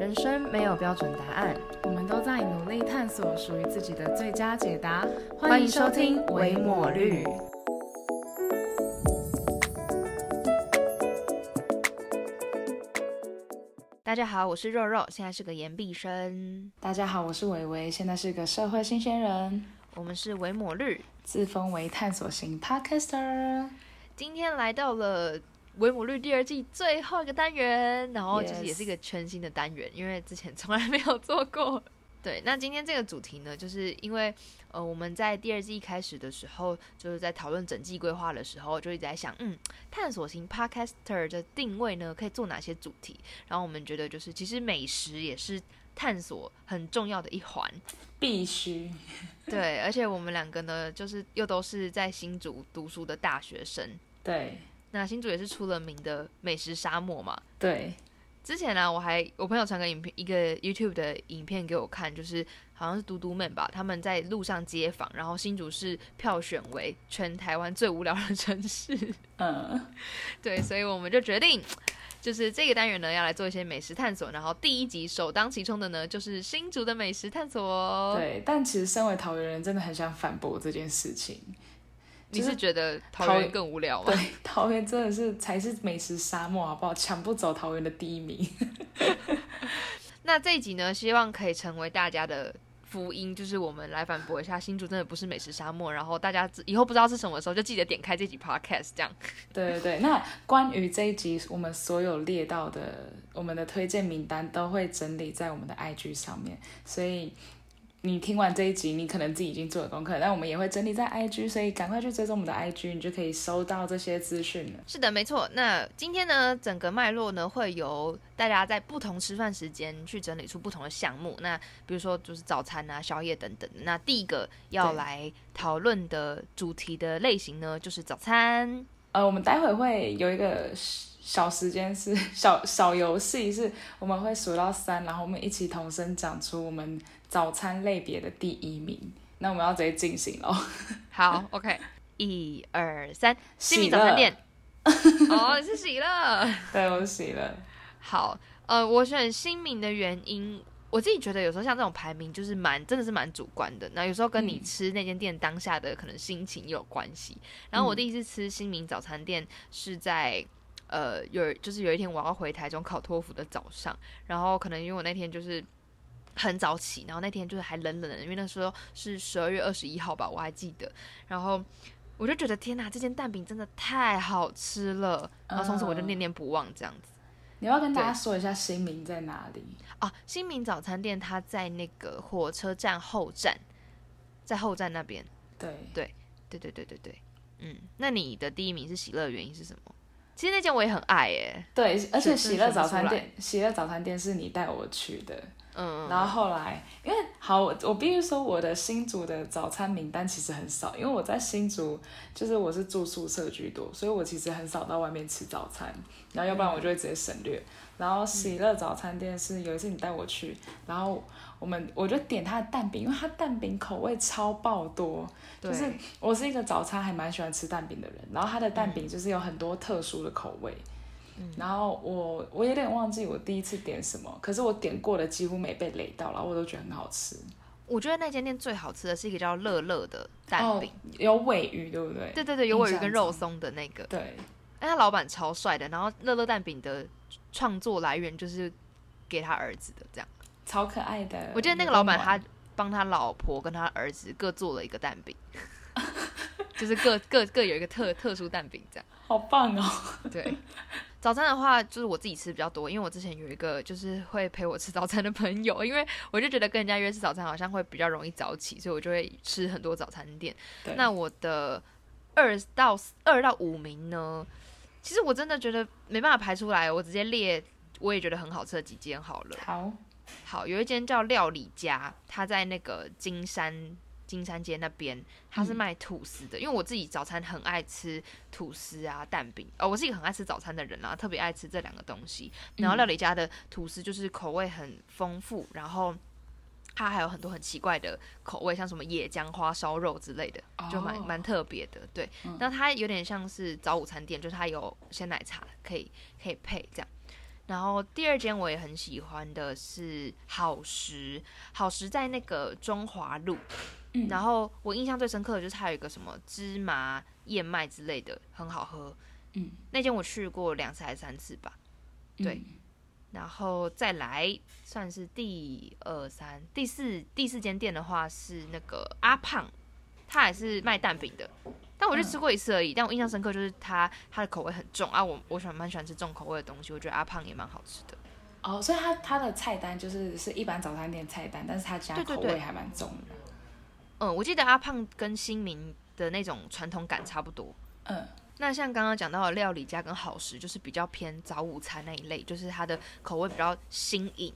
人生没有标准答案，我们都在努力探索属于自己的最佳解答。欢迎收听《维抹绿》。大家好，我是肉肉，现在是个研毕生。大家好，我是维维，现在是个社会新鲜人。我们是维抹绿，自封为探索型 podcaster。今天来到了维姆绿第二季最后一个单元，然后就是也是一个全新的单元，因为之前从来没有做过。对，那今天这个主题呢，就是因为呃我们在第二季一开始的时候，就是在讨论整季规划的时候，就一直在想，嗯，探索型 podcaster 的定位呢，可以做哪些主题？然后我们觉得就是其实美食也是探索很重要的一环。必须对，而且我们两个呢，就是又都是在新竹读书的大学生。对那新竹也是出了名的美食沙漠嘛。对之前呢、我还我朋友传个影片，一个 YouTube 的影片给我看，就是好像是嘟嘟们吧，他们在路上街访，然后新竹是票选为全台湾最无聊的城市。嗯，对，所以我们就决定，就是这个单元呢要来做一些美食探索，然后第一集首当其冲的呢就是新竹的美食探索哦。，对。但其实身为桃园人，真的很想反驳这件事情。你是觉得桃园更无聊吗对？，桃园真的是才是美食沙漠，好不好？抢不走桃园的第一名。那这一集呢，希望可以成为大家的福音，就是我们来反驳一下新竹真的不是美食沙漠，然后大家以后不知道是什么的时候，就记得点开这集 podcast，这样。对对对，那关于这一集我们所有列到的我们的推荐名单都会整理在我们的 IG 上面，所以你听完这一集，你可能自己已经做了功课，但我们也会整理在 IG，所以赶快去追踪我们的 IG，你就可以收到这些资讯了。是的，没错。那今天呢，整个脉络呢，会由大家在不同吃饭时间去整理出不同的项目。那比如说就是早餐啊、宵夜等等。那第一个要对来讨论的主题的类型呢，就是早餐。呃，我们待会会有一个小时间是 小小游戏，是我们会数到三，然后我们一起同声讲出我们早餐类别的第一名。那我们要直接进行喽。好，OK，一二三，新喜民早餐店。哦，你是喜乐。对，我是喜乐。好，呃，我选新名的原因，我自己觉得有时候像这种排名就是蛮真的是蛮主观的。那有时候跟你嗯吃那间店当下的可能心情也有关系。然后我嗯第一次吃新民早餐店是在。呃，有就是有一天我要回台中考托福的早上，然后可能因为我那天就是很早起，然后那天就是还冷冷的，因为那时候是十二月二十一号吧，我还记得。然后我就觉得天哪，这间蛋饼真的太好吃了，然后从此我就嗯念念不忘这样子。你要跟大家说一下新名在哪里？啊，新民早餐店它在那个火车站后站，在后站那边。对，对对对对对对，嗯，那你的第一名是喜乐，原因是什么？其实那间我也很爱耶，对，而且喜乐早餐店，喜乐早餐店是你带我去的，嗯，然后后来，因为好，我我必须说我的新竹的早餐名单其实很少，因为我在新竹就是我是住宿舍居多，所以我其实很少到外面吃早餐，然后要不然我就会直接省略。然后喜乐早餐店是有一次你带我去，然后我们我就点它的蛋饼，因为它蛋饼口味超爆多，就是我是一个早餐还蛮喜欢吃蛋饼的人，然后它的蛋饼就是有很多特殊的口味。然后我我有点忘记我第一次点什么，可是我点过的几乎没被雷到，然后我都觉得很好吃。我觉得那间店最好吃的是一个叫乐乐的蛋哦饼，，有尾鱼对不对？对对对，有尾鱼跟肉中松的那个，对那他老板超帅的，然后乐乐蛋饼的创作来源就是给他儿子的，这样。超可爱的。我记得那个老板他帮他老婆跟他儿子各做了一个蛋饼，就是各各各有一个特特殊蛋饼这样。好棒哦，对，早餐的话就是我自己吃比较多，因为我之前有一个就是会陪我吃早餐的朋友，因为我就觉得跟人家约吃早餐好像会比较容易早起，所以我就会吃很多早餐店。那我的二到二到五名呢，其实我真的觉得没办法排出来，我直接列我也觉得很好吃的几间好了。好，好，有一间叫料理家，它在那个金山金山街那边，他是嗯卖吐司的。因为我自己早餐很爱吃吐司啊、蛋饼，哦，我是一个很爱吃早餐的人啦，特别爱吃这两个东西。然后嗯料理家的吐司就是口味很丰富，然后它还有很多很奇怪的口味，像什么野姜花烧肉之类的，就蛮哦蛮特别的。对，那它有点像是早午餐店，就是它有鲜奶茶可以可以配这样。然后第二间我也很喜欢的是好食，好食在那个中华路。嗯然后我印象最深刻的就是它有一个什么芝麻燕麦之类的，很好喝。嗯，那间我去过两次还是三次吧。对嗯然后再来算是第二三第四第四间店的话是那个阿胖，他也是卖蛋饼的，但我就吃过一次而已。但我印象深刻就是他他的口味很重啊，我我喜欢蛮喜欢吃重口味的东西，我觉得阿胖也蛮好吃的。哦，所以他他的菜单就是是一般早餐店菜单，但是它加对对对口味还蛮重的。嗯，我记得阿胖跟新民的那种传统感差不多。嗯那像刚刚讲到的料理家跟好食，就是比较偏早午餐那一类，就是它的口味比较新颖。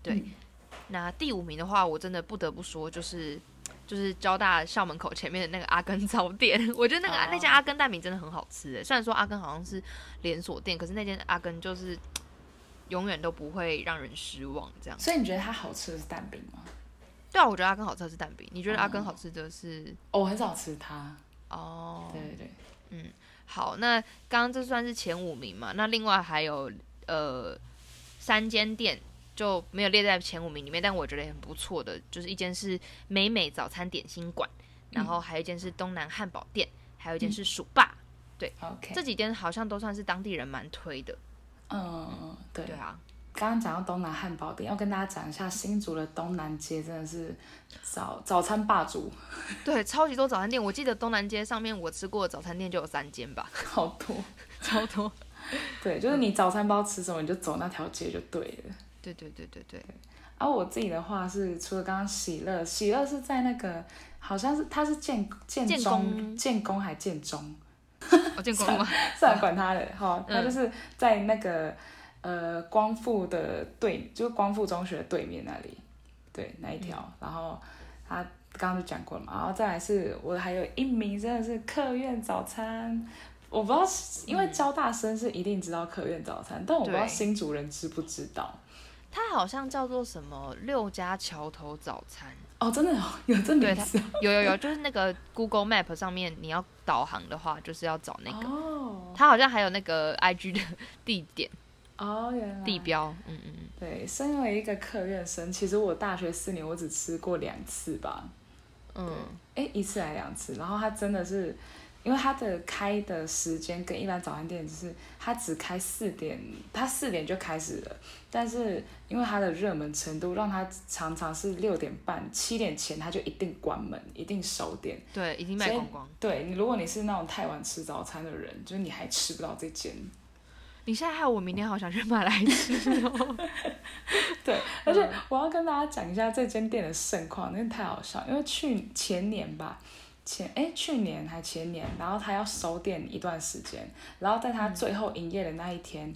对，嗯那第五名的话，我真的不得不说，就是就是交大校门口前面的那个阿根早店，我觉得那个、哦那家阿根蛋饼真的很好吃诶。虽然说阿根好像是连锁店，可是那间阿根就是永远都不会让人失望。这样，所以你觉得它好吃的是蛋饼吗？对啊，我觉得阿根好吃的是蛋饼，你觉得阿根哦好吃的是？哦，我很少吃它。哦，对对对，好，那刚刚这算是前五名嘛？那另外还有呃三间店就没有列在前五名里面，但我觉得也很不错的，就是一间是美美早餐点心馆，然后还有一间是东南汉堡店，还有一间是薯霸，OK，这几间好像都算是当地人蛮推的。嗯对对啊，刚刚讲到东南汉堡店，要跟大家讲一下，新竹的东南街真的是早早餐霸主，对，超级多早餐店，我记得东南街上面我吃过的早餐店就有三间吧，好多。超多。对，就是你早餐包吃什么，你就走那条街就对了。对对对对对，而、我自己的话是，除了刚刚喜乐，喜乐是在那个好像是他是建建建中工建工还建中，我建工吗？算了管他的哈，嗯它就是在那个呃光复的对，就是光复中学的对面那里，对那一条，嗯然后他刚刚就讲过了嘛，然后再来是我还有一名真的是客院早餐。我不知道是，因为交大生是一定知道客院早餐，但我不知道新竹人知不知道。它好像叫做什么六家桥头早餐。哦，真的有有这名字有有有，就是那个 Google Map 上面你要导航的话，就是要找那个。哦它好像还有那个 IG 的地点哦，原来地标，嗯嗯嗯，对，身为一个客院生，其实我大学四年我只吃过两次吧，嗯，哎，一次还两次。然后它真的是，因为它的开的时间跟一般早餐店就是它只开四点，它四点就开始了，但是因为它的热门程度，让它常常是六点半、七点前它就一定关门，一定收店。对，已经卖光光。对你，如果你是那种太晚吃早餐的人，就是你还吃不到这间。你现在害我明天好想去买来吃哦。对，而且我要跟大家讲一下这间店的盛况，真的太好笑。因为去前年吧，前哎去年还前年，然后他要收店一段时间，然后在他最后营业的那一天，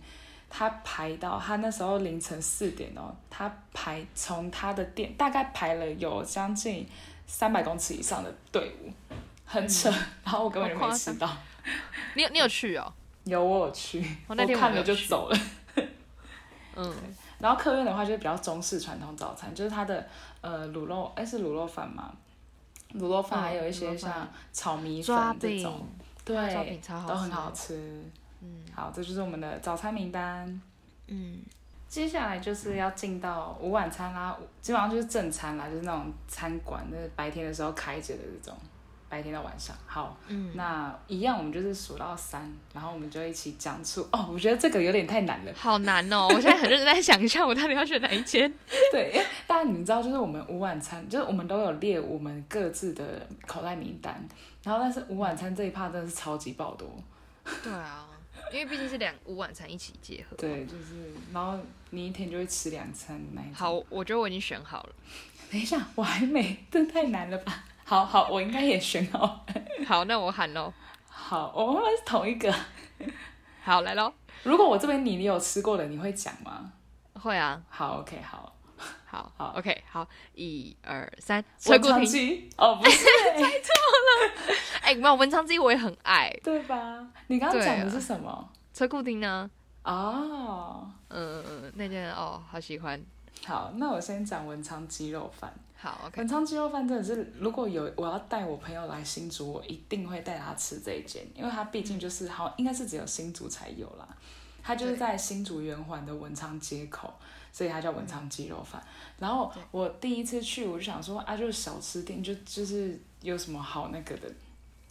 他排到他那时候凌晨四点哦，他排从他的店大概排了有将近三百公尺以上的队伍，很扯。然后我根本就没吃到，你有你有去哦？有我有去，我那天我看了就走了。嗯，然后客院的话就是比较中式传统早餐，就是它的呃卤肉，哎是卤肉饭嘛？卤肉饭嗯还有一些像炒米粉这种，对都很好。吃。嗯好，这就是我们的早餐名单。嗯，接下来就是要进到午晚餐啦，基本上就是正餐啦，就是那种餐馆，就是白天的时候开着的这种，白天到晚上。好，嗯，那一样我们就是数到三，然后我们就一起讲出。哦，我觉得这个有点太难了。好难哦！我现在很认真在想一下，我到底要选哪一间？对，大家你们知道，就是我们午晚餐，就是我们都有列我们各自的口袋名单，然后但是午晚餐这一趴真的是超级爆多。对啊，因为毕竟是两午晚餐一起结合。对，就是然后你一天就会吃两餐那一。好，我觉得我已经选好了。等一下，我还没，这太难了吧？好好，我应该也选好。好，那我喊喽。好，我们是同一个。好，来喽。如果我这边你你有吃过的，你会讲吗？会啊，好，OK，好。好，好，OK，好，一二三，崔文昌。鸡哦，不是、哎，没有文昌鸡，我也很爱。对吧？你刚刚讲的是什么？崔固丁呢？哦，嗯嗯嗯，那件哦，好喜欢。好，那我先讲文昌鸡肉饭。好，OK。文昌鸡肉饭真的是，如果有我要带我朋友来新竹，我一定会带他吃这一间，因为它毕竟就是好，应该是只有新竹才有啦。它就是在新竹圆环的文昌街口，所以它叫文昌鸡肉饭。然后我第一次去，我就想说啊，就是小吃店，就就是有什么好那个的。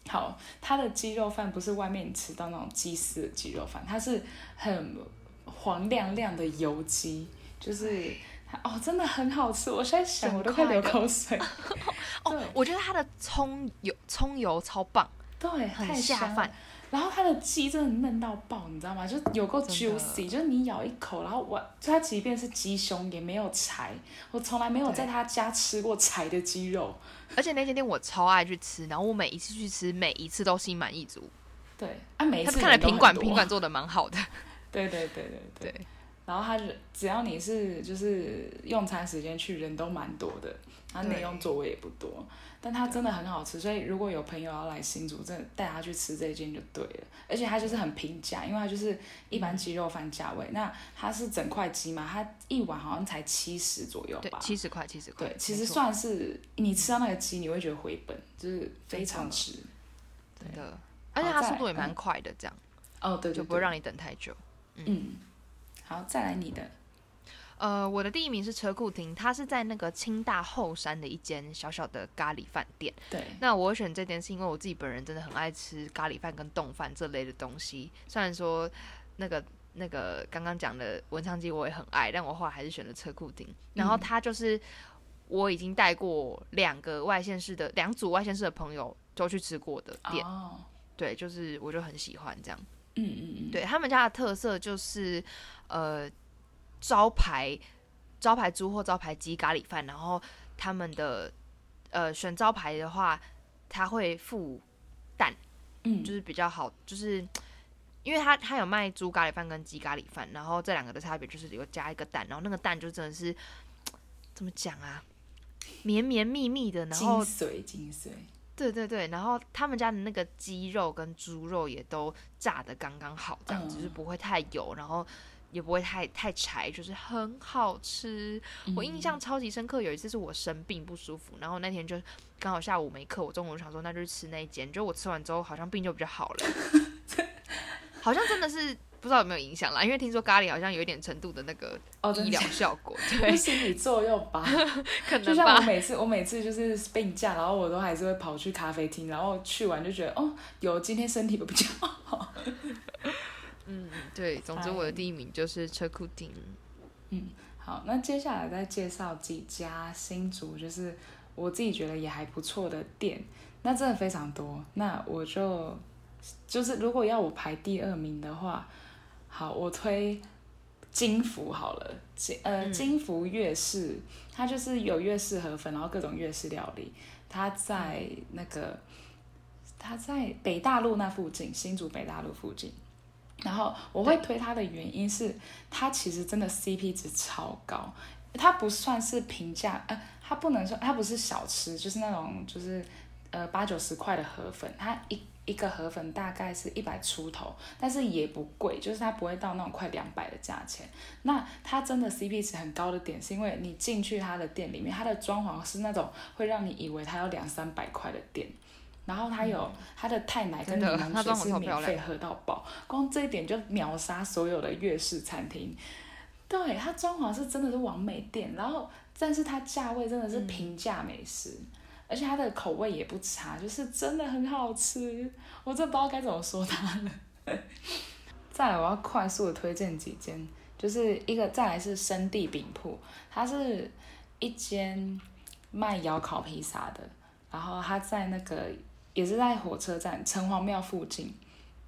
好，它的鸡肉饭不是外面你吃到那种鸡丝的鸡肉饭，它是很黄亮亮的油鸡，就是哦，真的很好吃。我现在想我都快流口水。哦，我觉得它的葱油葱油超棒，对，很下饭。然后它的鸡真的嫩到爆，你知道吗？就有够 juicy，就是你咬一口，然后我它即便是鸡胸也没有柴，我从来没有在他家吃过柴的鸡肉。而且那间店我超爱去吃，然后我每一次去吃，每一次都心满意足。对，啊，每一次看来品管品管做的蛮好的。对对对对对。然后他就只要你是就是用餐时间去，人都蛮多的，他内用座位也不多。但它真的很好吃，所以如果有朋友要来新竹，真的带他去吃这一间就对了。而且它就是很平价，因为它就是一般鸡肉饭价位。那它是整块鸡嘛，它一碗好像才七十左右吧？七十块，七十块。对，其实算是你吃到那个鸡，你会觉得回本，就是非常值。真的，而且它速度也蛮快的，这样。哦，对，就不会让你等太久。嗯，好，再来你的。呃，我的第一名是车库亭，它是在那个清大后山的一间小小的咖喱饭店。对，那我选这间是因为我自己本人真的很爱吃咖喱饭跟冻饭这类的东西。虽然说那个那个刚刚讲的文昌鸡我也很爱，但我后来还是选了车库亭。然后它就是我已经带过两个外县市的两组外县市的朋友都去吃过的店。哦，对，就是我就很喜欢这样。嗯嗯嗯，对他们家的特色就是呃。招牌招牌猪或招牌鸡咖喱饭，然后他们的呃选招牌的话，他会附蛋，嗯，就是比较好，就是因为他他有卖猪咖喱饭跟鸡咖喱饭，然后这两个的差别就是有加一个蛋，然后那个蛋就真的是 怎么讲啊，绵绵密密的，然后精髓精髓，对对对，然后他们家的那个鸡肉跟猪肉也都炸的刚刚好，这样子就是不会太油，然后。也不会太太柴，就是很好吃。我印象超级深刻，有一次是我生病不舒服，然后那天就刚好下午没课，我中午想说那就吃那一间，就我吃完之后好像病就比较好了，好像真的是不知道有没有影响啦，因为听说咖喱好像有一点程度的那个医疗效果，对，心理作用吧，可能就像我每次我每次就是病假，然后我都还是会跑去咖啡厅，然后去完就觉得哦，有今天身体有比较好。嗯，对，总之我的第一名就是车库丁。嗯，好，那接下来再介绍几家新竹，就是我自己觉得也还不错的店，那真的非常多。那我就就是如果要我排第二名的话，好，我推金福好了，金呃金福粤式，它就是有粤式河粉，然后各种粤式料理，它在那个它在北大陆那附近，新竹北大陆附近。然后我会推它的原因是，它其实真的 CP 值超高，它不算是平价，呃，它不能说它不是小吃，就是那种就是呃八九十块的河粉，它一一个河粉大概是一百出头，但是也不贵，就是它不会到那种快两百的价钱。那它真的 CP 值很高的点，是因为你进去它的店里面，它的装潢是那种会让你以为它有两三百块的店。然后它有它的太奶跟柠檬水是免费喝到饱，光这一点就秒杀所有的粤式餐厅。对，它装潢是真的是完美店，然后但是它价位真的是平价美食，而且它的口味也不差，就是真的很好吃。我真不知道该怎么说它了。再来，我要快速的推荐几间，就是一个再来是生地饼铺，它是一间卖窑烤披萨的，然后它在那个。也是在火车站城隍庙附近，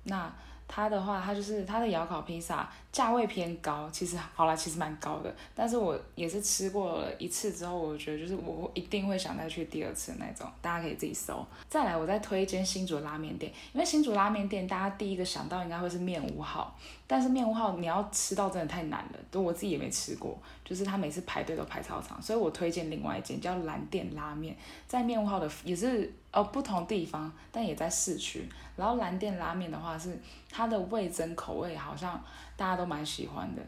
那它的话，它就是它的窑烤披萨价位偏高，其实好啦，其实蛮高的。但是我也是吃过了一次之后，我觉得就是我一定会想再去第二次那种，大家可以自己搜。再来，我再推一间新竹拉面店，因为新竹拉面店大家第一个想到应该会是面五号，但是面五号你要吃到真的太难了，都我自己也没吃过，就是他每次排队都排超长，所以我推荐另外一间叫蓝店拉面，在面五号的也是。哦，不同地方，但也在市区。然后蓝店拉面的话，是它的味增口味，好像大家都蛮喜欢的。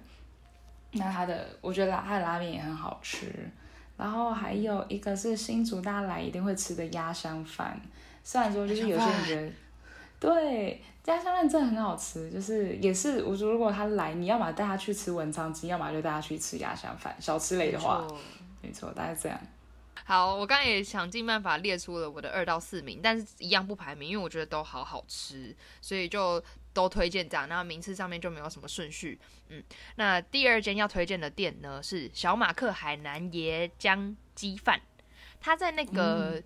那它的，我觉得它的拉面也很好吃。然后还有一个是新竹大家来一定会吃的鸭香饭，虽然说就是有些人觉得，对，家乡饭真的很好吃，就是也是我说如果他来，你要么带他去吃文昌鸡，要么就带他去吃鸭香饭，小吃类的话，没错没错，大概这样。好，我刚刚也想尽办法列出了我的二到四名，但是一样不排名，因为我觉得都好好吃，所以就都推荐这样。然后名次上面就没有什么顺序。嗯，那第二间要推荐的店呢是小马克海南椰浆鸡饭，它在那个、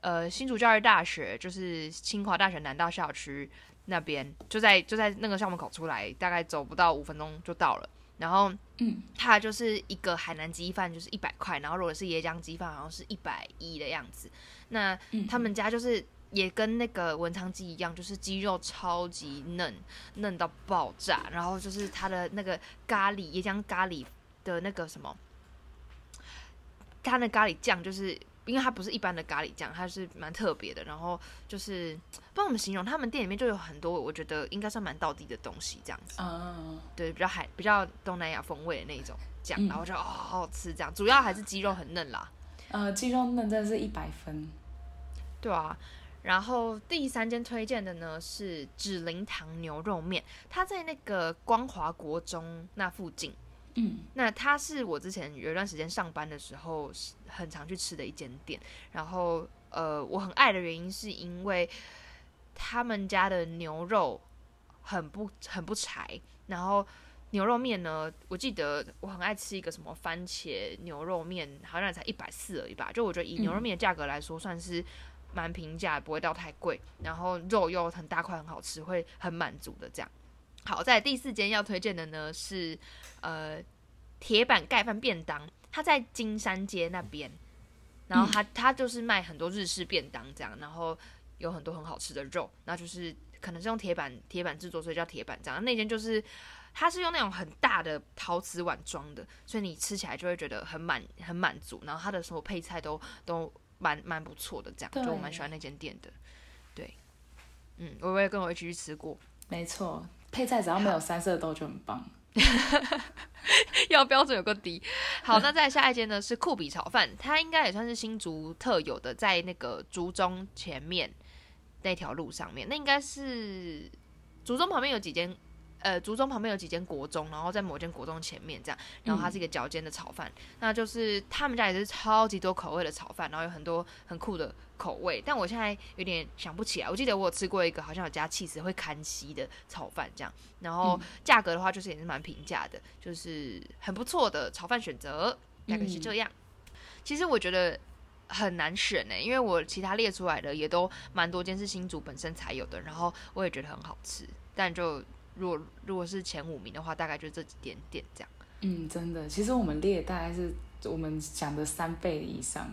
呃新竹教育大学，就是清华大学南大校区那边，就在就在那个校门口出来，大概走不到五分钟就到了。然后嗯，它就是一个海南鸡饭，就是一百块，然后如果是椰浆鸡饭，好像是一百一的样子。那嗯他们家就是也跟那个文昌鸡一样，就是鸡肉超级嫩，嫩到爆炸，然后就是它的那个咖喱椰浆咖喱的那个什么，它的咖喱酱就是。因为它不是一般的咖喱酱，它是蛮特别的。然后就是不知道怎么形容，他们店里面就有很多我觉得应该算蛮道地的东西，这样子。嗯，对，比较海、比较东南亚风味的那种酱，嗯然后就哦好好吃这样，主要还是鸡肉很嫩啦，呃，鸡肉嫩真的是一百分。对啊。然后第三间推荐的呢是指灵堂牛肉面，它在那个光华国中那附近。嗯那它是我之前有一段时间上班的时候是很常去吃的一间店，然后呃我很爱的原因是因为他们家的牛肉很不很不柴，然后牛肉面呢，我记得我很爱吃一个什么番茄牛肉面，好像才一百四而已吧，就我觉得以牛肉面的价格来说算是蛮平价，不会到太贵，然后肉又很大块很好吃，会很满足的这样。好，在第四间要推荐的呢是呃铁板盖饭便当，它在金山街那边，然后它它就是卖很多日式便当这样，然后有很多很好吃的肉，那就是可能是用铁板铁板制作，所以叫铁板这样。那间就是它是用那种很大的陶瓷碗装的，所以你吃起来就会觉得很满很满足，然后它的所有配菜都都蛮蛮不错的，这样就我蛮喜欢那间店的。对，嗯，我我也跟我一起去吃过。没错，配菜只要没有三色豆就很棒。要标准有个低。好，那再下一间呢是酷比炒饭，它应该也算是新竹特有的，在那个竹中前面那条路上面，那应该是竹中旁边有几间。呃，竹中旁边有几间国中，然后在某间国中前面这样，然后它是一个脚尖的炒饭，那就是他们家也是超级多口味的炒饭，然后有很多很酷的口味，但我现在有点想不起来。我记得我有吃过一个好像有加气司会看稀的炒饭这样，然后价格的话就是也是蛮平价的，就是很不错的炒饭选择，大概是这样。其实我觉得很难选呢、因为我其他列出来的也都蛮多间是新竹本身才有的，然后我也觉得很好吃，但就如果如果是前五名的话，大概就这几点点这样。嗯，真的，其实我们列大概是我们讲的三倍以上。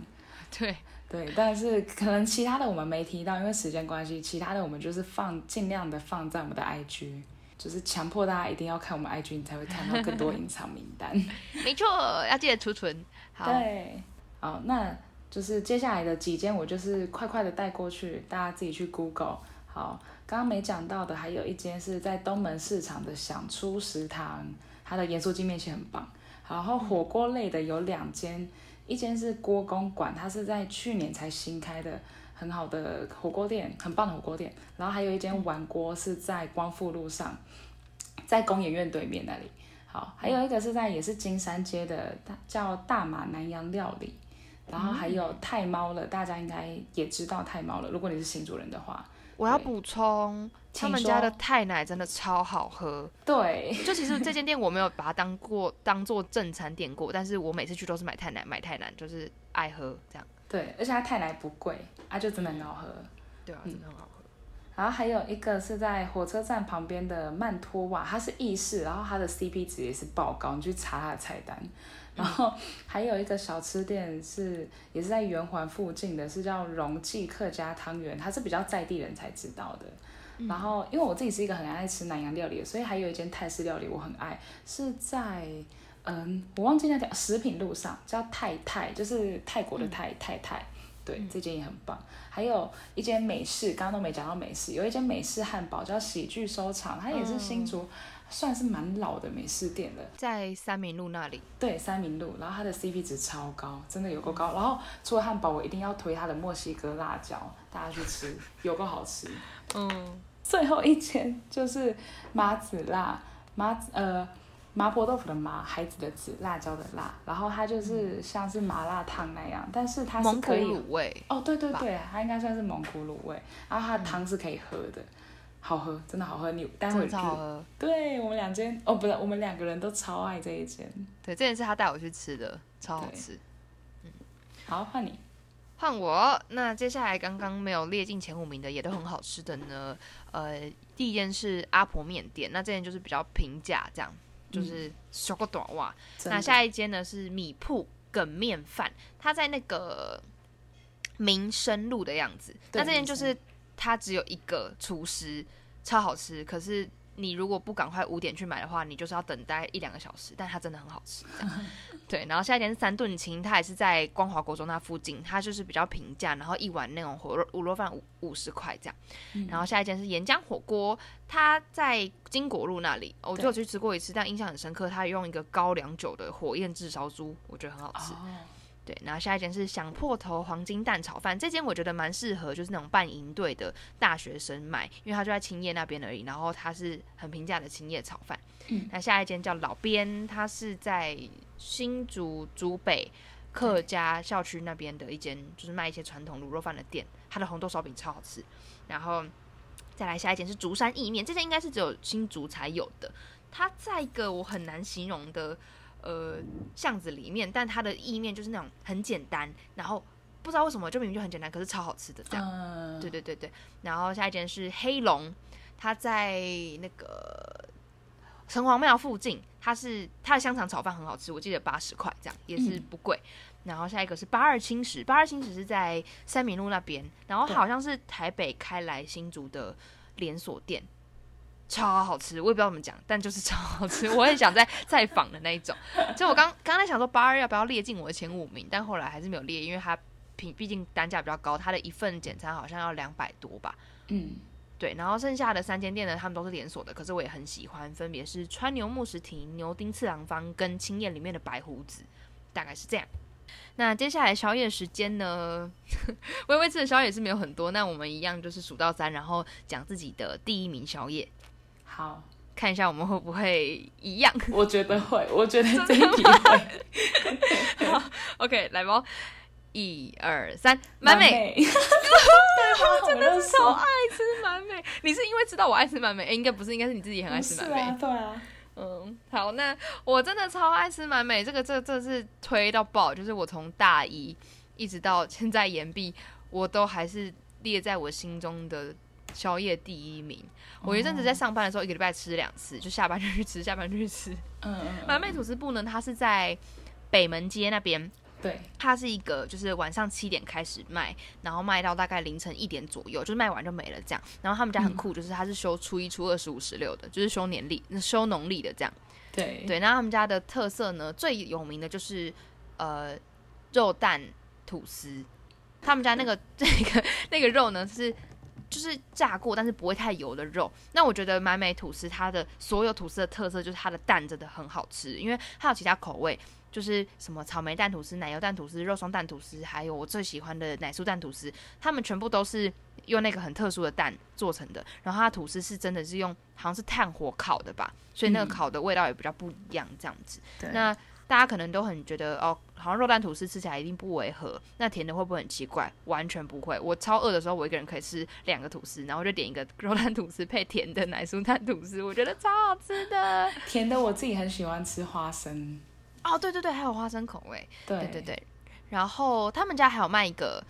对，对，但是可能其他的我们没提到，因为时间关系，其他的我们就是放尽量的放在我们的 IG，就是强迫大家一定要看我们 IG，你才会看到更多隐藏名单。没错，要记得储存。好，对，好，那就是接下来的几间我就是快快的带过去，大家自己去 Google。好，刚刚没讲到的还有一间是在东门市场的想出食堂，它的盐酥鸡面线很棒。然后火锅类的有两间，一间是锅公馆，它是在去年才新开的。很好的火锅店，很棒的火锅店。然后还有一间碗锅是在光复路上，在工研院对面那里。好，还有一个是在也是金山街的，大叫大马南洋料理。然后还有太猫了，大家应该也知道太猫了。如果你是新主人的话，对我要补充，他请们家的说太奶真的超好喝。对，就其实这间店我没有把它当过当做正餐点过，但是我每次去都是买太奶，买太奶就是爱喝这样。对，而且它太奶不贵，啊，就真的很好喝。对啊，真的很好喝。然后还有一个是在火车站旁边的曼托瓦，它是意式，然后它的 CP 值也是爆高，你去查它的菜单。然后还有一个小吃店是也是在圆环附近的，是叫荣记客家汤圆，它是比较在地人才知道的。然后因为我自己是一个很爱吃南洋料理的，所以还有一间泰式料理我很爱，是在嗯我忘记那条食品路上叫泰泰，就是泰国的泰、泰泰。对，这间也很棒。还有一间美式，刚刚都没讲到美式，有一间美式汉堡叫喜剧收场，它也是新竹算是蛮老的美式店了。在三明路那里，对，三明路，然后它的 CP 值超高，真的有够高。然后除了汉堡，我一定要推它的墨西哥辣椒，大家去吃，有够好吃。嗯，最后一间就是麻子辣麻子呃麻婆豆腐的麻，孩子的子，辣椒的辣，然后它就是像是麻辣烫那样，但是它是蒙古可以卤味，哦，对对对，它应该算是蒙古卤味，然后它的汤是可以喝的，好喝，真的好喝。你待真会超好喝。对我们两间哦，不是，我们两个人都超爱这一间。对，这件是他带我去吃的，超好吃。嗯。好，换你。换我，那接下来刚刚没有列进前五名的也都很好吃的呢。呃，第一间是阿婆面店，那这间就是比较平价，这样就是小个短袜。那下一间呢是米铺梗面饭，它在那个民生路的样子。那这间就是它只有一个厨师，超好吃。可是你如果不赶快五点去买的话，你就是要等待一两个小时。但它真的很好吃，这样 对。然后下一间是三顿青，它也是在光华国中那附近，它就是比较平价，然后一碗那种火肉五肉饭五五十块这样。嗯然后下一间是岩浆火锅，它在金果路那里，哦我就有去吃过一次，但印象很深刻。它用一个高粱酒的火焰炙烧猪，我觉得很好吃。哦，对，然后下一间是想破头黄金蛋炒饭，这间我觉得蛮适合就是那种办营队的大学生买，因为它就在青叶那边而已，然后它是很平价的青叶炒饭。嗯那下一间叫老边，它是在新竹竹北客家校区那边的一间，就是卖一些传统卤肉饭的店，它的红豆烧饼超好吃。然后再来下一间是竹山意面，这间应该是只有新竹才有的，它在一个我很难形容的呃巷子里面，但它的意面就是那种很简单，然后不知道为什么就明明就很简单，可是超好吃的这样。嗯，对对对对，然后下一间是黑龙，它在那个城隍庙附近，它是它的香肠炒饭很好吃，我记得八十块这样，也是嗯不贵。然后下一个是八二青石，八二青石是在三民路那边，然后好像是台北开来新竹的连锁店。超好吃，我也不知道怎么讲，但就是超好吃，我很想再再访的那一种。就我刚刚才想说八二要不要列进我的前五名，但后来还是没有列，因为它毕毕竟单价比较高，它的一份简餐好像要两百多吧。嗯，对，然后剩下的三间店呢，他们都是连锁的，可是我也很喜欢，分别是川牛木食亭、牛丁次郎坊跟青叶里面的白胡子，大概是这样。那接下来宵夜时间呢？微微吃的宵夜是没有很多，那我们一样就是数到三，然后讲自己的第一名宵夜，好，看一下我们会不会一样。我觉得会，我觉得这一题会。好 OK，来吧，一二三，满美，美，对吧？真的是超爱吃满美。你是因为知道我爱吃满美？诶应该不是，应该是你自己很爱吃满美。啊，对啊，嗯，好，那我真的超爱吃满美，这个这这是推到爆，就是我从大一一直到现在研毕，我都还是列在我心中的宵夜第一名。我有一阵子在上班的时候，一个礼拜吃两次，就下班就去吃，下班就去吃。嗯满美吐司部呢，它是在北门街那边，对，它是一个就是晚上七点开始卖，然后卖到大概凌晨一点左右，就是卖完就没了这样。然后他们家很酷，就是它是休初一、初二、十五、十六的，就是休年历、休农历的这样。对，对，那他们家的特色呢，最有名的就是呃肉蛋吐司。他们家那个 那个那个肉呢是就是炸过，但是不会太油的肉。那我觉得满美吐司它的所有吐司的特色就是它的蛋真的很好吃，因为它有其他口味，就是什么草莓蛋吐司、奶油蛋吐司、肉松蛋吐司，还有我最喜欢的奶酥蛋吐司，它们全部都是用那个很特殊的蛋做成的。然后它的吐司是真的是用好像是炭火烤的吧，所以那个嗯烤的味道也比较不一样，这样子。对那大家可能都很觉得哦，好像肉蛋吐司吃起来一定不违和，那甜的会不会很奇怪？完全不会。我超饿的时候，我一个人可以吃两个吐司，然后就点一个肉蛋吐司配甜的奶酥蛋吐司，我觉得超好吃的。甜的我自己很喜欢吃花生，哦，对对对，还有花生口味，对对对对。然后他们家还有卖一个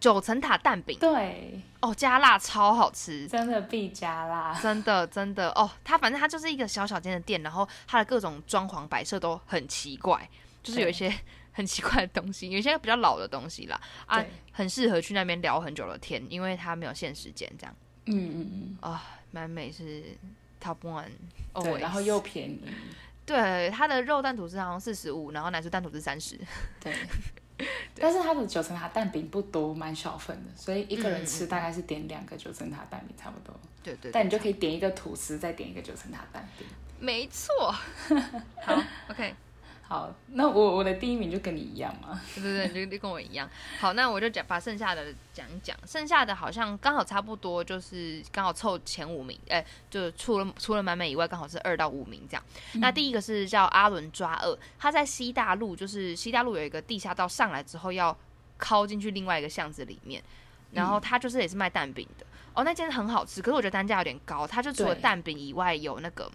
九层塔蛋饼，对，哦，加辣超好吃，真的必加辣，真的真的。哦，它反正它就是一个小小间的店，然后它的各种装潢摆设都很奇怪，就是有一些 很奇怪的东西，有一些比较老的东西啦，啊，很适合去那边聊很久的天，因为它没有限时间这样。嗯嗯嗯。啊。蛮美是 top one，嗯，对然后又便宜，对它的肉蛋吐司好像四十五，然后奶酥蛋吐司三十，对。但是它的九层塔蛋饼不多，蛮小份的，所以一个人嗯吃大概是点两个九层塔蛋饼差不多。对对但你就可以点一个吐司，再点一个九层塔蛋饼。没错。好，OK，好，那我我的第一名就跟你一样嘛。对对对，就就跟我一样。好，那我就讲把剩下的讲一讲，剩下的好像刚好差不多，就是刚好凑前五名，哎、就除了除了满美以外，刚好是二到五名这样。那第一个是叫阿伦抓二，他在西大路，就是西大路有一个地下道上来之后要靠进去另外一个巷子里面，然后他就是也是卖蛋饼的。哦，那间很好吃，可是我觉得单价有点高。它就除了蛋饼以外，有那个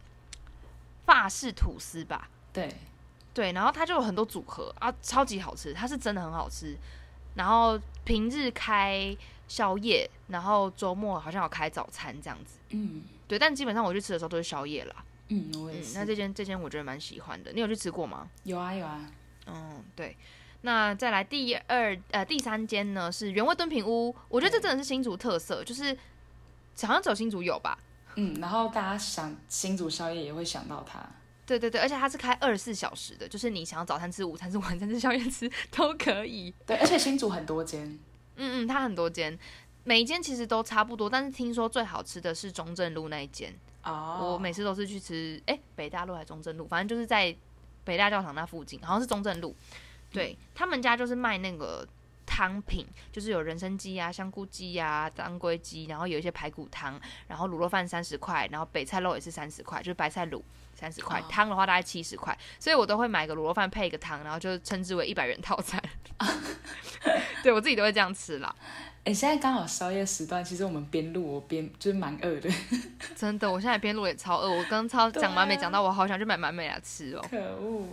法式吐司吧，对，对，然后它就有很多组合啊，超级好吃，它是真的很好吃。然后平日开宵夜，然后周末好像有开早餐这样子。嗯对，但基本上我去吃的时候都是宵夜啦。嗯，我也嗯，是。那这间这间我觉得蛮喜欢的，你有去吃过吗？有啊有啊，嗯，对。那再来第二呃第三间呢是原味炖品屋，我觉得这真的是新竹特色，就是好像只有新竹有吧？嗯，然后大家想新竹宵夜也会想到它。对对对，而且它是开二十四小时的，就是你想要早餐吃、午餐吃、晚餐吃、宵夜吃 都可以。对，而且新竹很多间。嗯嗯，它很多间，每一间其实都差不多，但是听说最好吃的是中正路那一间。哦，我每次都是去吃，哎、北大路还是中正路，反正就是在北大教堂那附近，好像是中正路。对他们家就是卖那个汤品，就是有人参鸡啊、香菇鸡啊、当归鸡，然后有一些排骨汤，然后卤肉饭三十块，然后北菜肉也是三十块，就是白菜卤三十块哦，汤的话大概七十块，所以我都会买个卤肉饭配一个汤，然后就称之为一百元套餐。对我自己都会这样吃啦，哎，现在刚好宵夜时段，其实我们边录我边就是蛮饿的。真的，我现在边录也超饿，我刚超对讲满美啊讲到我好想去买满美来吃哦。可恶。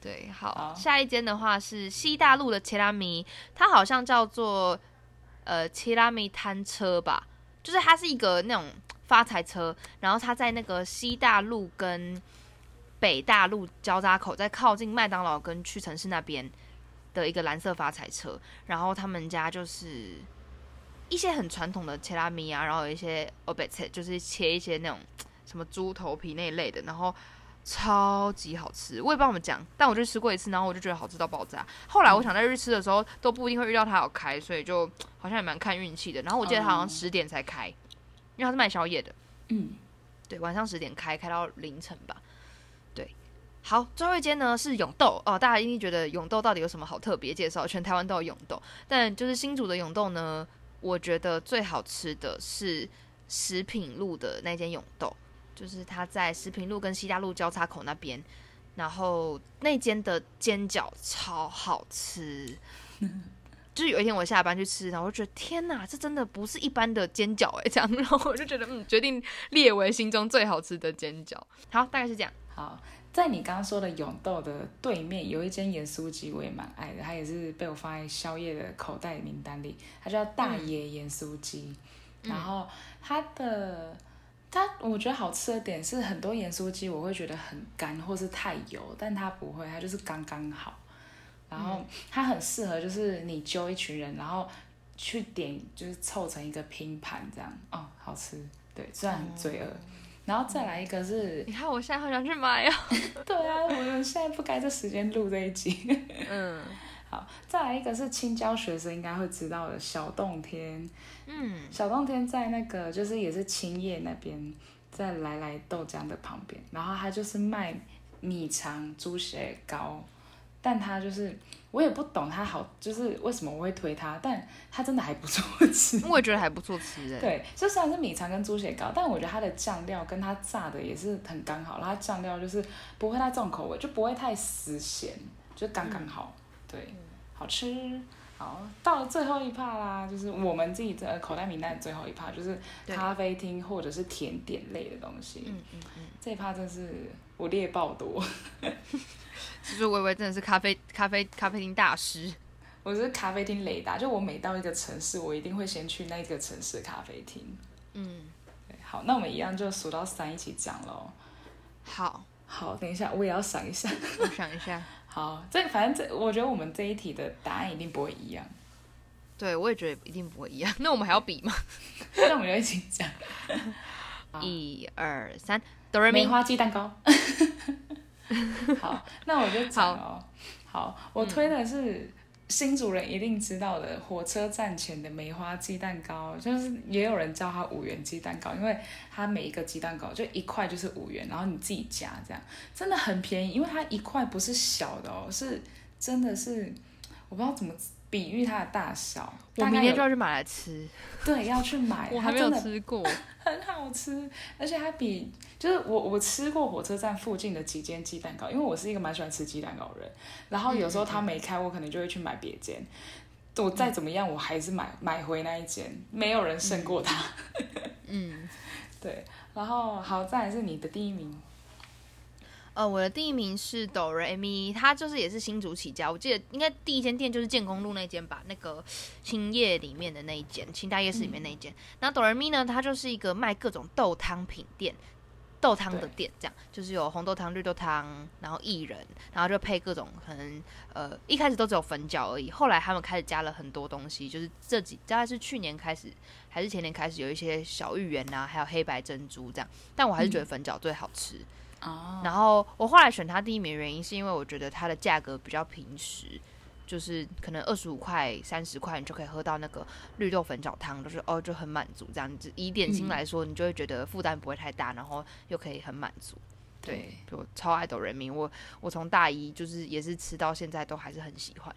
对，好，好下一间的话是西大路的切拉米，它好像叫做呃切拉米摊车吧，就是它是一个那种发财车，然后它在那个西大路跟北大路交叉口，在靠近麦当劳跟屈臣氏那边的一个蓝色发财车，然后他们家就是一些很传统的切拉米啊，然后有一些 o b e t 就是切一些那种 什么猪头皮那一类的，然后超级好吃。我也不知道怎么讲，但我就吃过一次，然后我就觉得好吃到爆炸。后来我想在日吃的时候，都不一定会遇到它有开，所以就好像也蛮看运气的。然后我记得它好像哦十点才开，因为他是卖宵夜的，嗯，对，晚上十点开，开到凌晨吧。对，好，最后一间呢是永豆哦，大家一定觉得永豆到底有什么好特别介绍？全台湾都有永豆，但就是新竹的永豆呢，我觉得最好吃的是食品路的那间永豆，就是它在食品路跟西大路交叉口那边，然后那间的煎饺超好吃。就是有一天我下班去吃，然后我就觉得天哪，这真的不是一般的煎饺哎，这样，然后我就觉得嗯，决定列为心中最好吃的煎饺。好，大概是这样。好，在你刚刚说的永豆的对面有一间盐酥鸡，我也蛮爱的，它也是被我放在宵夜的口袋名单里，它叫大爷盐酥鸡，嗯然后它的。它我觉得好吃的点是很多盐酥鸡我会觉得很干或是太油，但它不会，它就是刚刚好。然后它很适合就是你揪一群人，然后去点就是凑成一个拼盘这样，哦，好吃。对，虽然很罪恶。然后再来一个是，你看我现在好想去买哦。对啊，我们现在不该这时间录这一集。嗯 好，再来一个是青椒学生应该会知道的小洞天，嗯，小洞天在那个就是也是青叶那边，在来来豆浆的旁边，然后它就是卖米肠猪血糕，但他就是我也不懂他好就是为什么我会推他，但他真的还不错吃。我也觉得还不错吃哎。对，就虽然是米肠跟猪血糕，但我觉得它的酱料跟它炸的也是很刚好，然后它酱料就是不会太重口味，就不会太死咸，就刚刚好，对，好吃。好，到了最后一趴啦，就是我们自己的口袋名单的最后一趴，就是咖啡厅或者是甜点类的东西。嗯嗯嗯，这一趴真是我猎豹多，其实微微真的是咖啡咖啡咖啡厅大师。我是咖啡厅雷达，就我每到一个城市，我一定会先去那个城市的咖啡厅。嗯，对好，那我们一样就数到三一起讲喽。好，好，等一下，我也要想一下。我想一下。好，这反正这，我觉得我们这一题的答案一定不会一样，对，我也觉得一定不会一样。那我们还要比吗？那我们就一起讲。一二三，哆瑞咪。梅花鸡蛋糕。好，那我就讲哦。好，我推的是新主人一定知道的，火车站前的梅花鸡蛋糕，就是也有人叫它五元鸡蛋糕，因为它每一个鸡蛋糕就一块就是五元，然后你自己夹，这样真的很便宜，因为它一块不是小的哦，是真的是我不知道怎么比喻它的大小。我明天就要去买来吃。对，要去买。我还没有吃过，很好吃，而且它比就是我我吃过火车站附近的几间鸡蛋糕，因为我是一个蛮喜欢吃鸡蛋糕的人。然后有时候他没开，我可能就会去买别间。我再怎么样，我还是买买回那一间，没有人胜过他。嗯，对。然后好，再来是你的第一名。呃，我的第一名是哆瑞咪，它就是也是新竹起家，我记得应该第一间店就是建工路那间吧，那个青叶里面的那一间，清大夜市里面那一间。那哆瑞咪呢，它就是一个卖各种豆汤品店，豆汤的店，这样就是有红豆汤、绿豆汤，然后薏仁，然后就配各种可能呃一开始都只有粉饺而已，后来他们开始加了很多东西，就是这几大概是去年开始还是前年开始有一些小芋圆啊，还有黑白珍珠这样，但我还是觉得粉饺最好吃。然后我后来选它第一名的原因，是因为我觉得它的价格比较平实，就是可能二十五块、三十块，你就可以喝到那个绿豆粉饺汤，就是哦就很满足这样子。以点心来说，你就会觉得负担不会太大，然后又可以很满足。对，我超爱抖人民，我我从大一就是也是吃到现在都还是很喜欢。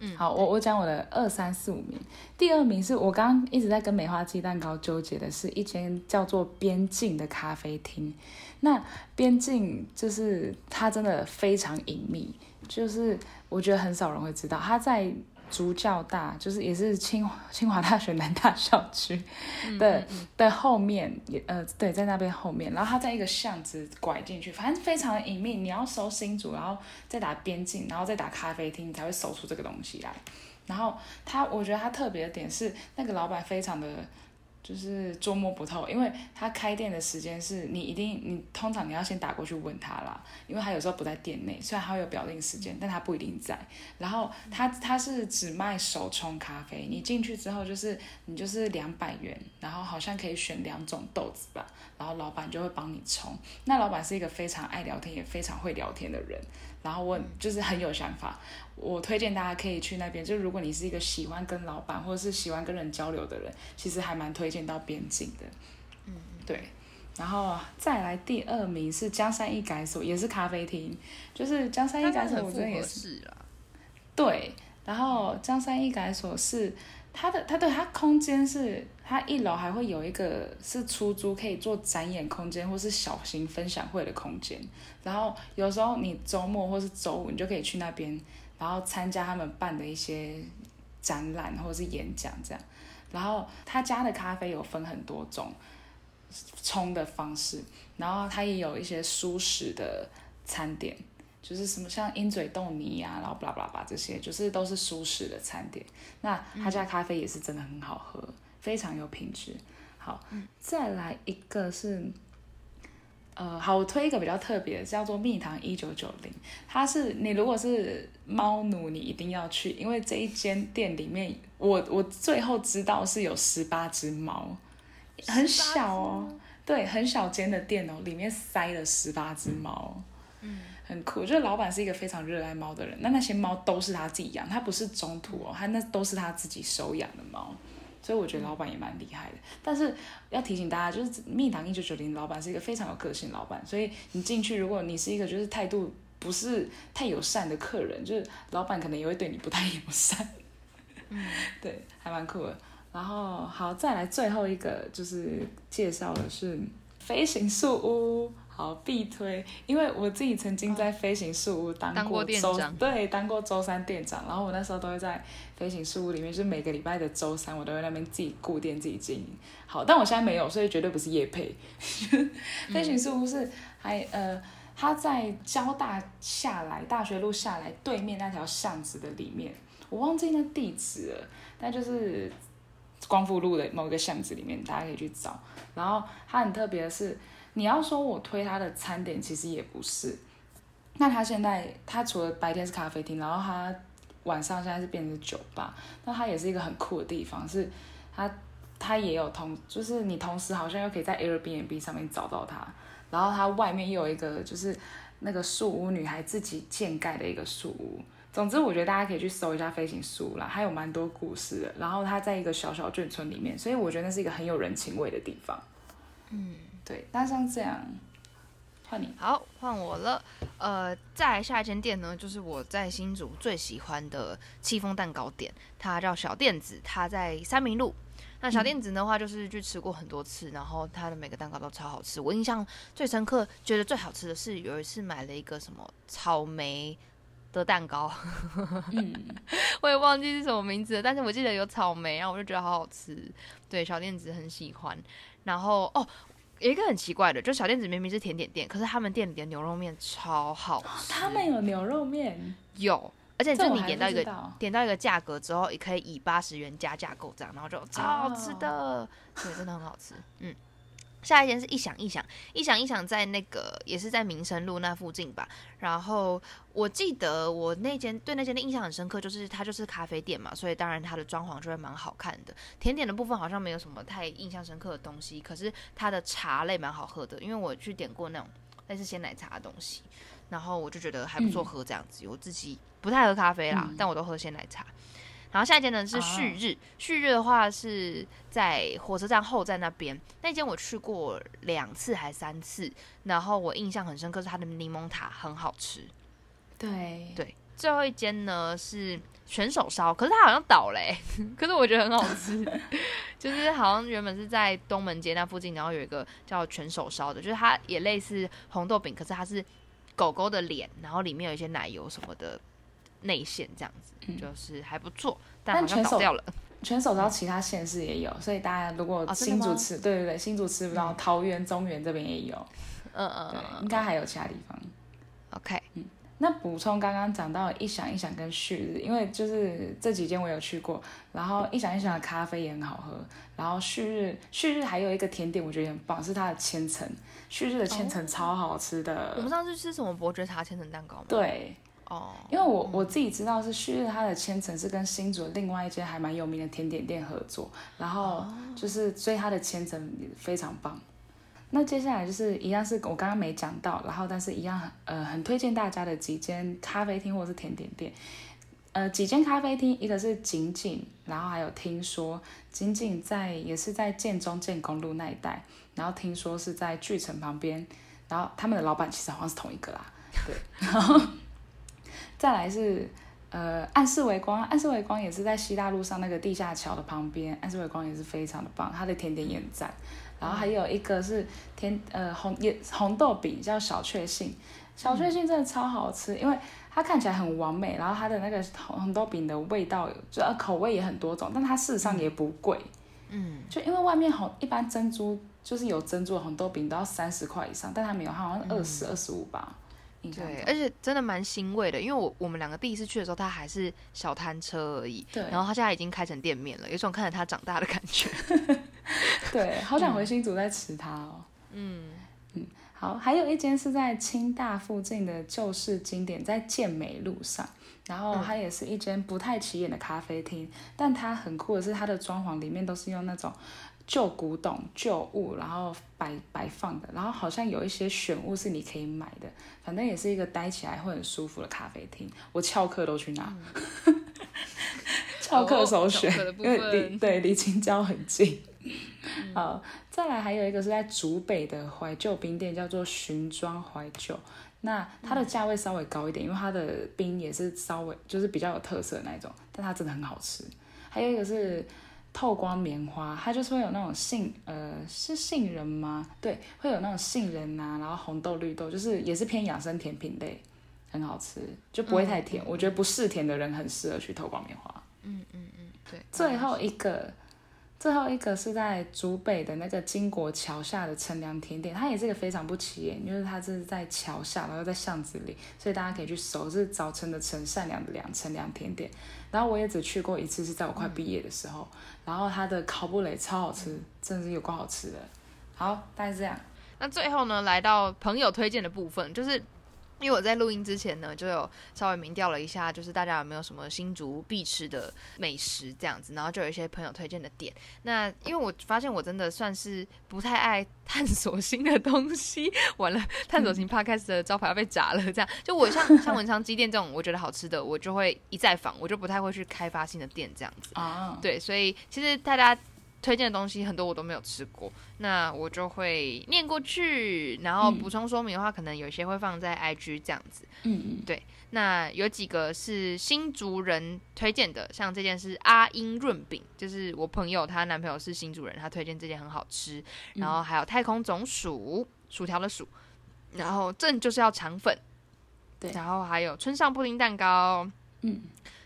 嗯，好，我我讲我的二三四五名，第二名是我刚刚一直在跟梅花鸡蛋糕纠结的，是一间叫做边境的咖啡厅。那边境就是它真的非常隐秘，就是我觉得很少人会知道，它在主教大，就是也是清清华大学南大校区的的后面，也呃对，在那边后面，然后它在一个巷子拐进去，反正非常隐秘，你要搜新竹，然后再打边境，然后再打咖啡厅，你才会搜出这个东西来。然后他，我觉得他特别的点是，那个老板非常的。就是捉摸不透，因为他开店的时间是你一定，你通常你要先打过去问他啦，因为他有时候不在店内，虽然他有表定时间，但他不一定在。然后他他是只卖手冲咖啡，你进去之后就是你就是两百元，然后好像可以选两种豆子吧，然后老板就会帮你冲。那老板是一个非常爱聊天也非常会聊天的人。然后我就是很有想法，我推荐大家可以去那边。就如果你是一个喜欢跟老板或者是喜欢跟人交流的人，其实还蛮推荐到边境的。嗯，对。然后再来第二名是江山一改所，也是咖啡厅，就是江山一改所，我觉得也是。对，然后江山一改所是。它的它的它空间是，它一楼还会有一个是出租可以做展演空间或是小型分享会的空间，然后有时候你周末或是周五你就可以去那边，然后参加他们办的一些展览或是演讲这样，然后他家的咖啡有分很多种冲的方式，然后他也有一些舒适的餐点。就是什么像鹰嘴豆泥呀，然后巴拉巴拉巴这些，就是都是舒适的餐点。那他家咖啡也是真的很好喝，非常有品质。好，再来一个是，呃，好，我推一个比较特别的，叫做蜜糖一九九零。它是你如果是猫奴，你一定要去，因为这一间店里面，我我最后知道是有十八只猫，很小哦，对，很小间的店哦，里面塞了十八只猫。嗯。很酷，我觉得老板是一个非常热爱猫的人。那那些猫都是他自己养，他不是中途哦，他那都是他自己收养的猫，所以我觉得老板也蛮厉害的。但是要提醒大家，就是蜜糖一九九零老板是一个非常有个性老板，所以你进去，如果你是一个就是态度不是太友善的客人，就是老板可能也会对你不太友善。嗯，对，还蛮酷的。然后好，再来最后一个就是介绍的是飞行树屋。好必推，因为我自己曾经在飞行事务当过周，对，当过周三店长。然后我那时候都会在飞行事务里面，就是每个礼拜的周三，我都会那边自己顾店、自己经营。好，但我现在没有，所以绝对不是夜配。飞行事务是还呃，他在交大下来，大学路下来对面那条巷子的里面，我忘记那地址了，但就是光复路的某个巷子里面，大家可以去找。然后它很特别的是。你要说我推他的餐点，其实也不是。那他现在，他除了白天是咖啡厅，然后他晚上现在是变成酒吧。那他也是一个很酷的地方，是他他也有同，就是你同时好像又可以在 Airbnb 上面找到他。然后他外面又有一个，就是那个树屋女孩自己建盖的一个树屋，总之，我觉得大家可以去搜一下飞行树啦，还有蛮多故事的。然后它在一个小小眷村里面，所以我觉得那是一个很有人情味的地方。嗯，对。那像这样，换你。好，换我了。呃，再下一间店呢，就是我在新竹最喜欢的戚风蛋糕店，它叫小店子，它在三明路。那小店子的话，就是去吃过很多次，然后它的每个蛋糕都超好吃。我印象最深刻，觉得最好吃的是有一次买了一个什么草莓的蛋糕，嗯，我也忘记是什么名字了，但是我记得有草莓，然后我就觉得好好吃。对，小店子很喜欢。然后哦，有一个很奇怪的，就小店子明明是甜点店，可是他们店里的牛肉面超好吃。他们有牛肉面，有，而且这我还就你点到一个点到一个价格之后，也可以以八十元加价购这样，然后就超好吃的，对，真的很好吃。嗯，下一间是一想一想，一想一想在那个也是在民生路那附近吧。然后我记得我那间对那间的印象很深刻，就是它就是咖啡店嘛，所以当然它的装潢就会蛮好看的。甜点的部分好像没有什么太印象深刻的东西，可是它的茶类蛮好喝的，因为我去点过那种类似鲜奶茶的东西，然后我就觉得还不错嗯喝这样子。我自己不太喝咖啡啦，嗯但我都喝鲜奶茶。然后下一间呢是旭日，旭日的话是在火车站后站那边，那间我去过两次还三次，然后我印象很深刻是它的柠檬塔很好吃。对对，最后一间呢是全手烧，可是它好像倒嘞、可是我觉得很好吃，就是好像原本是在东门街那附近，然后有一个叫全手烧的，就是它也类似红豆饼，可是它是狗狗的脸，然后里面有一些奶油什么的内线这样子，嗯就是还不错，但但好像全手倒掉了。全手到其他县市也有，所以大家如果新竹吃，对对对，新竹吃不到，桃园、中原这边也有，嗯嗯对，嗯应该还有其他地方。，OK，嗯那补充刚刚讲到一想一想跟旭日，因为就是这几间我有去过，然后一想一想的咖啡也很好喝，然后旭日旭日还有一个甜点我觉得很棒，是它的千层，旭日的千层超好吃的。我们上次吃什么伯爵茶千层蛋糕吗？，对，哦，因为我我自己知道是旭日它的千层是跟新竹另外一间还蛮有名的甜点店合作，然后就是所以它的千层也非常棒。那接下来就是一样是我刚刚没讲到，然后但是一样呃很推荐大家的几间咖啡厅或者是甜点店。呃，几间咖啡厅，一个是景景，然后还有听说景景在也是在建中建公路那一带，然后听说是在巨城旁边，然后他们的老板其实好像是同一个啦，对，然后再来是呃暗示微光，暗示微光也是在西大路上那个地下桥的旁边，暗示微光也是非常的棒，它的甜点也很赞。然后还有一个是甜呃红也红豆饼叫小确幸，小确幸真的超好吃，因为它看起来很完美，然后它的那个红红豆饼的味道就呃口味也很多种，但它事实上也不贵，嗯，就因为外面红一般珍珠就是有珍珠的红豆饼都要三十块以上，但它没有，它好像二十二十五吧，印象对，而且真的蛮欣慰的，因为我我们两个第一次去的时候，它还是小摊车而已，对然后它现在已经开成店面了，有种看着它长大的感觉。对，好想回新竹再吃它哦。嗯，好，还有一间是在清大附近的旧式经典，在健美路上。然后它也是一间不太起眼的咖啡厅，但它很酷的是，它的装潢里面都是用那种旧古董、旧物，然后摆摆放的。然后好像有一些选物是你可以买的，反正也是一个待起来会很舒服的咖啡厅。我翘课都去那，翘课首选，因为离对离青椒很近。好，再来还有一个是在竹北的怀旧冰店，叫做寻庄怀旧。那它的价位稍微高一点，因为它的冰也是稍微就是比较有特色的那一种，但它真的很好吃。还有一个是透光棉花，它就是会有那种杏呃是杏仁吗？对，会有那种杏仁啊，然后红豆绿豆，就是也是偏养生甜品类，很好吃，就不会太甜。我觉得不嗜甜的人很适合去透光棉花。嗯嗯嗯对。最后一个，最后一个是在竹北的那个金国桥下的乘凉甜点，它也是一个非常不起眼，就是它是在桥下，然后在巷子里，所以大家可以去搜，是早晨的晨，善良的良，乘凉甜点。然后我也只去过一次，是在我快毕业的时候，然后它的烤布雷超好吃，真的是有够好吃的。好，大概是这样。那最后呢，来到朋友推荐的部分，就是因为我在录音之前呢，就有稍微民调了一下，就是大家有没有什么新竹必吃的美食这样子，然后就有一些朋友推荐的店。那因为我发现我真的算是不太爱探索新的东西，完了探索型 podcast 的招牌要被砸了，这样就我像 像文昌鸡店这种我觉得好吃的，我就会一再访，我就不太会去开发新的店这样子。啊，对，所以其实大家推荐的东西很多我都没有吃过，那我就会念过去，然后嗯补充说明的话，可能有些会放在 IG 这样子。嗯嗯，对那有几个是新竹人推荐的，像这件是阿英润饼，就是我朋友她男朋友是新竹人，他推荐这件很好吃。然后还有太空总薯，薯条的薯，然后正就是要肠粉，对。然后还有村上布丁蛋糕，嗯，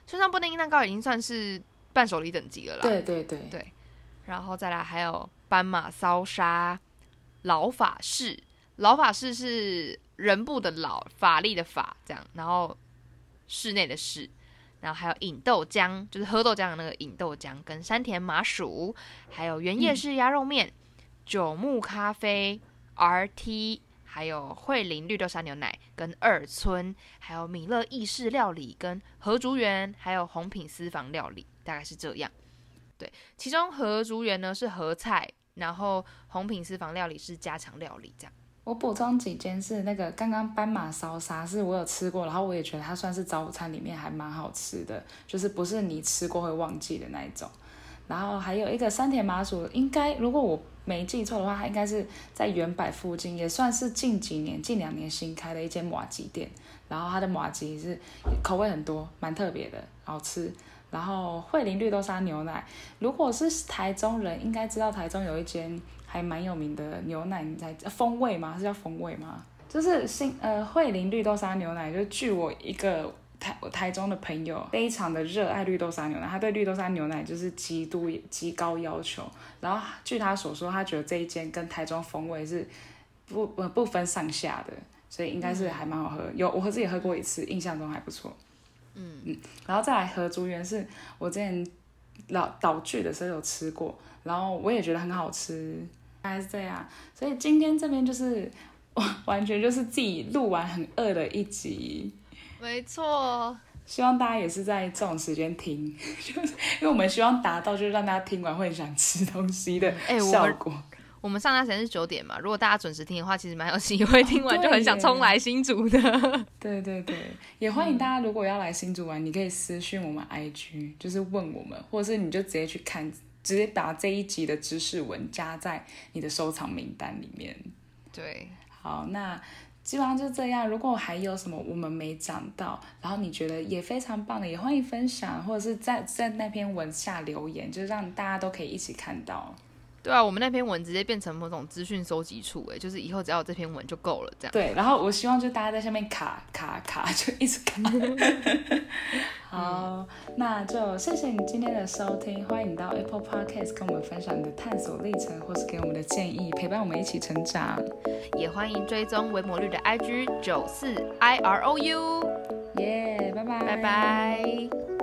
村上布丁蛋糕已经算是伴手礼等级了啦。对对对。对然后再来还有斑马骚沙、老法式，老法式是人部的老，法力的法这样，然后室内的室，然后还有饮豆浆，就是喝豆浆的那个饮豆浆，跟山田麻薯，还有原叶式鸭肉面、九牧咖啡、RT。还有惠林绿豆沙牛奶跟二村，还有米勒意式料理跟和竹园，还有红品私房料理，大概是这样。对其中和竹园呢是和菜，然后红品私房料理是家常料理，这样。我补充几间是那个刚刚斑马烧沙是我有吃过，然后我也觉得它算是早午餐里面还蛮好吃的，就是不是你吃过会忘记的那一种。然后还有一个山田麻薯，应该如果我没记错的话，它应该是在原百附近，也算是近几年、近两年新开的一间马吉店。然后它的马吉是口味很多，蛮特别的，好吃。然后惠林绿豆沙牛奶，如果是台中人，应该知道台中有一间还蛮有名的牛奶，你猜呃风味吗？是叫风味吗？就是新呃惠林绿豆沙牛奶，就据我一个台台中的朋友非常的热爱绿豆沙牛奶，他对绿豆沙牛奶就是极度极高要求。然后据他所说，他觉得这一间跟台中风味是不呃不分上下的，所以应该是还蛮好喝。有我自己喝过一次，印象中还不错。嗯嗯，然后再来合竹园是我之前老岛剧的时候有吃过，然后我也觉得很好吃，大概是这样。所以今天这边就是完 完全就是自己录完很饿的一集，没错，希望大家也是在这种时间听，就是因为我们希望达到就是让大家听完会很想吃东西的效果。我们上架时间是九点嘛，如果大家准时听的话，其实蛮有机会听完就很想耶冲来新竹的。对对对，也欢迎大家如果要来新竹玩，你可以私讯我们 IG，就是问我们，或者是你就直接去看，直接把这一集的知识文加在你的收藏名单里面。对，好，那基本上就这样。如果还有什么我们没讲到，然后你觉得也非常棒的，也欢迎分享，或者是在在那篇文下留言，就是让大家都可以一起看到。对啊，我们那篇文直接变成某种资讯收集处，哎，就是以后只要有这篇文就够了，这样。对，然后我希望就大家在下面卡卡卡，就一直卡。好，那就谢谢你今天的收听，欢迎你到 Apple Podcast 跟我们分享你的探索历程，或是给我们的建议，陪伴我们一起成长。也欢迎追踪维摩绿的 IG 九四 I R O U，耶、拜拜，拜拜。